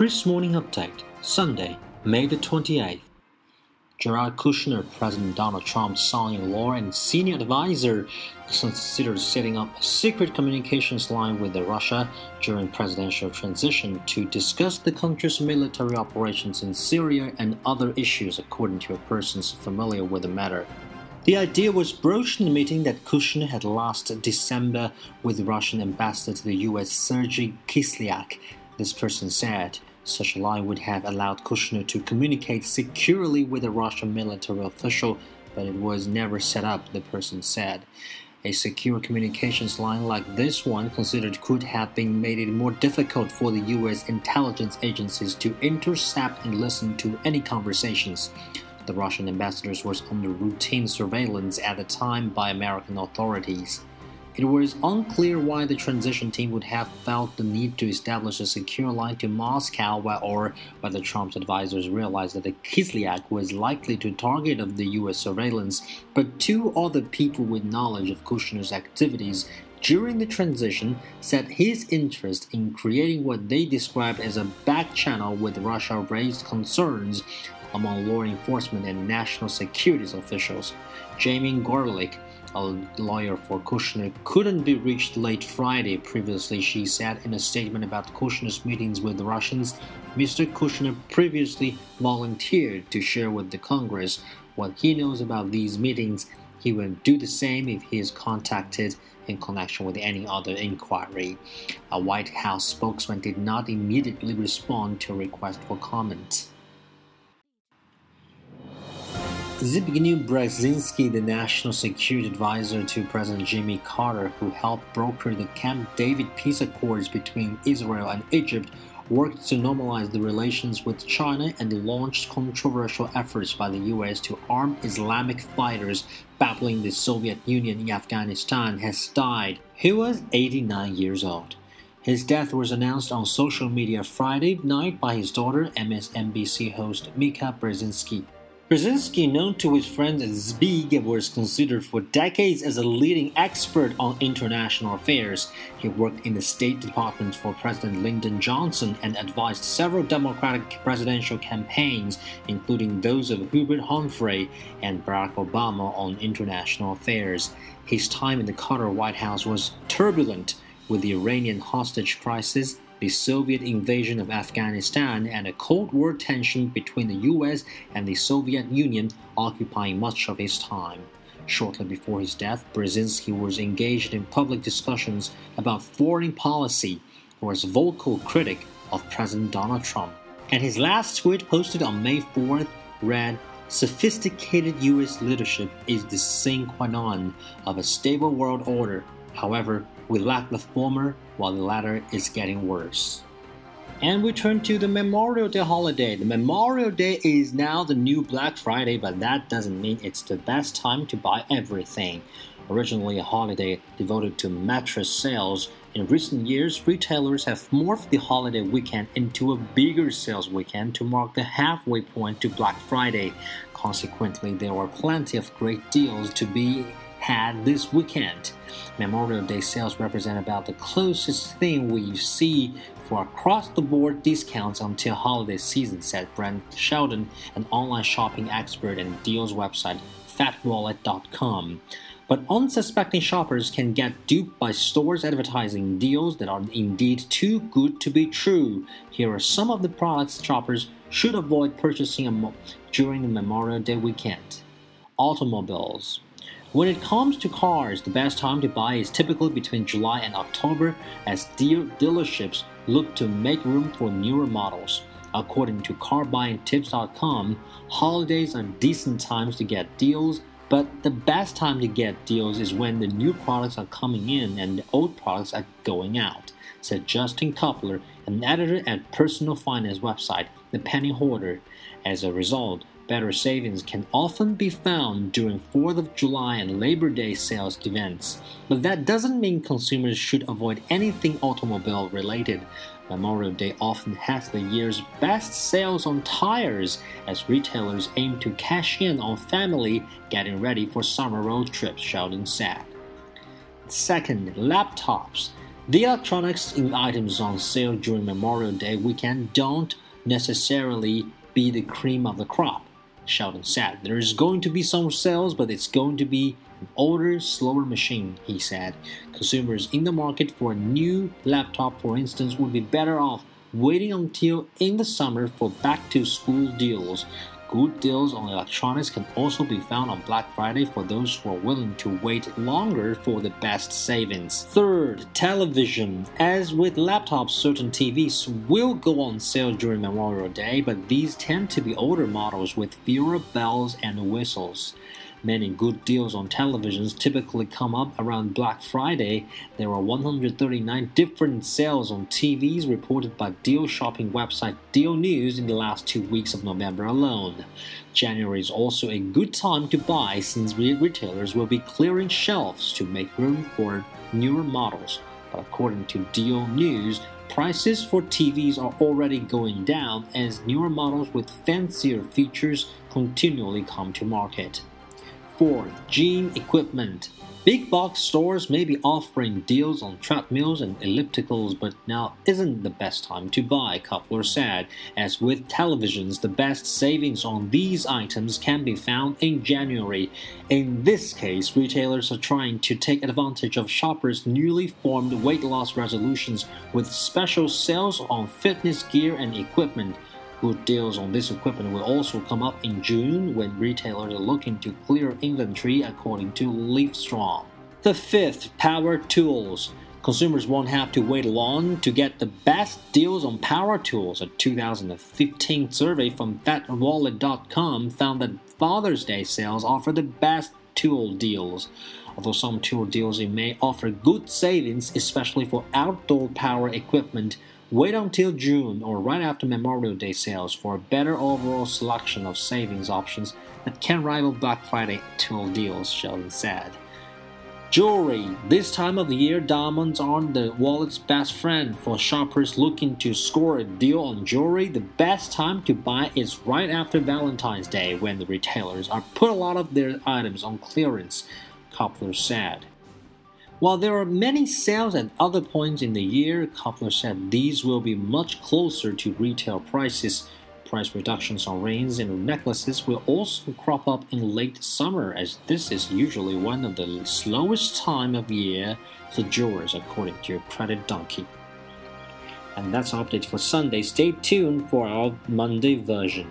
Kris Morning Update, Sunday, May the 28th. Jared Kushner, President Donald Trump's son in law and senior advisor, considered setting up a secret communications line with Russia during presidential transition to discuss the country's military operations in Syria and other issues, according to a person familiar with the matter. The idea was broached in the meeting that Kushner had last December with Russian ambassador to the U.S. Sergei Kislyak this person said such a line would have allowed Kushner to communicate securely with a Russian military official, but it was never set up, the person said. A secure communications line like this one considered could have been made it more difficult for the US intelligence agencies to intercept and listen to any conversations. The Russian ambassador was under routine surveillance at the time by American authorities. It was unclear why the transition team would have felt the need to establish a secure line to Moscow or whether Trump's advisors realized that the Kislyak was likely to target of the US surveillance, but two other people with knowledge of Kushner's activities during the transition said his interest in creating what they described as a back channel with Russia raised concerns among law enforcement and national security officials. Jamie Gorelick, a lawyer for Kushner, couldn't be reached late Friday. Previously, she said in a statement about Kushner's meetings with the Russians, Mr. Kushner previously volunteered to share with the Congress what he knows about these meetings. He will do the same if he is contacted in connection with any other inquiry. A White House spokesman did not immediately respond to a request for comment. Zbigniew Brzezinski, the national security advisor to President Jimmy Carter, who helped broker the Camp David peace accords between Israel and Egypt, worked to normalize the relations with China and launched controversial efforts by the US to arm Islamic fighters battling the Soviet Union in Afghanistan, has died. He was 89 years old. His death was announced on social media Friday night by his daughter, MSNBC host Mika Brzezinski. Brzezinski, known to his friends as Zbig, was considered for decades as a leading expert on international affairs. He worked in the State Department for President Lyndon Johnson and advised several Democratic presidential campaigns, including those of Hubert Humphrey and Barack Obama on international affairs. His time in the Carter White House was turbulent, with the Iranian hostage crisis the Soviet invasion of Afghanistan, and a Cold War tension between the US and the Soviet Union occupying much of his time. Shortly before his death, Brzezinski was engaged in public discussions about foreign policy was a vocal critic of President Donald Trump. And his last tweet posted on May 4th read, Sophisticated US leadership is the sine qua non of a stable world order. However, we lack the former, while the latter is getting worse. And we turn to the Memorial Day holiday. The Memorial Day is now the new Black Friday, but that doesn't mean it's the best time to buy everything. Originally a holiday devoted to mattress sales, in recent years, retailers have morphed the holiday weekend into a bigger sales weekend to mark the halfway point to Black Friday. Consequently, there are plenty of great deals to be had this weekend. Memorial Day sales represent about the closest thing we see for across the board discounts until holiday season, said Brent Shelton, an online shopping expert and deals website fatwallet.com. But unsuspecting shoppers can get duped by stores advertising deals that are indeed too good to be true. Here are some of the products shoppers should avoid purchasing during the Memorial Day weekend. Automobiles. When it comes to cars, the best time to buy is typically between July and October as deal dealerships look to make room for newer models. According to carbuyingtips.com, holidays are decent times to get deals, but the best time to get deals is when the new products are coming in and the old products are going out, said Justin Coupler, an editor at personal finance website The Penny Hoarder. As a result, Better savings can often be found during 4th of July and Labor Day sales events, but that doesn't mean consumers should avoid anything automobile related. Memorial Day often has the year's best sales on tires as retailers aim to cash in on family getting ready for summer road trips, Shelton said. Second, laptops. The electronics and items on sale during Memorial Day weekend don't necessarily be the cream of the crop, Shelton said. There is going to be some sales, but it's going to be an older, slower machine, he said. Consumers in the market for a new laptop, for instance, would be better off waiting until in the summer for back to school deals. Good deals on electronics can also be found on Black Friday for those who are willing to wait longer for the best savings. Third, television. As with laptops, certain TVs will go on sale during Memorial Day, but these tend to be older models with fewer bells and whistles. Many good deals on televisions typically come up around Black Friday. There are 139 different sales on TVs reported by deal shopping website Deal News in the last two weeks of November alone. January is also a good time to buy since retailers will be clearing shelves to make room for newer models. But according to Deal News, prices for TVs are already going down as newer models with fancier features continually come to market. 4. Gym equipment. Big box stores may be offering deals on treadmills and ellipticals, but now isn't the best time to buy, Coupler said. As with televisions, the best savings on these items can be found in January. In this case, retailers are trying to take advantage of shoppers' newly formed weight loss resolutions with special sales on fitness gear and equipment. Good deals on this equipment will also come up in June when retailers are looking to clear inventory according to Livestrong. The fifth, power tools. Consumers won't have to wait long to get the best deals on power tools. A 2015 survey from FatWallet.com found that Father's Day sales offer the best tool deals. Although some tool deals may offer good savings, especially for outdoor power equipment, Wait until June or right after Memorial Day sales for a better overall selection of savings options that can rival Black Friday tool deals, Shelton said. Jewelry. This time of the year, diamonds are the wallet's best friend. For shoppers looking to score a deal on jewelry, the best time to buy is right after Valentine's Day when the retailers are put a lot of their items on clearance, Coupler said. While there are many sales at other points in the year, Coupler said these will be much closer to retail prices. Price reductions on rings and necklaces will also crop up in late summer, as this is usually one of the slowest time of year for jewelers, according to your Credit Donkey. And that's our update for Sunday. Stay tuned for our Monday version.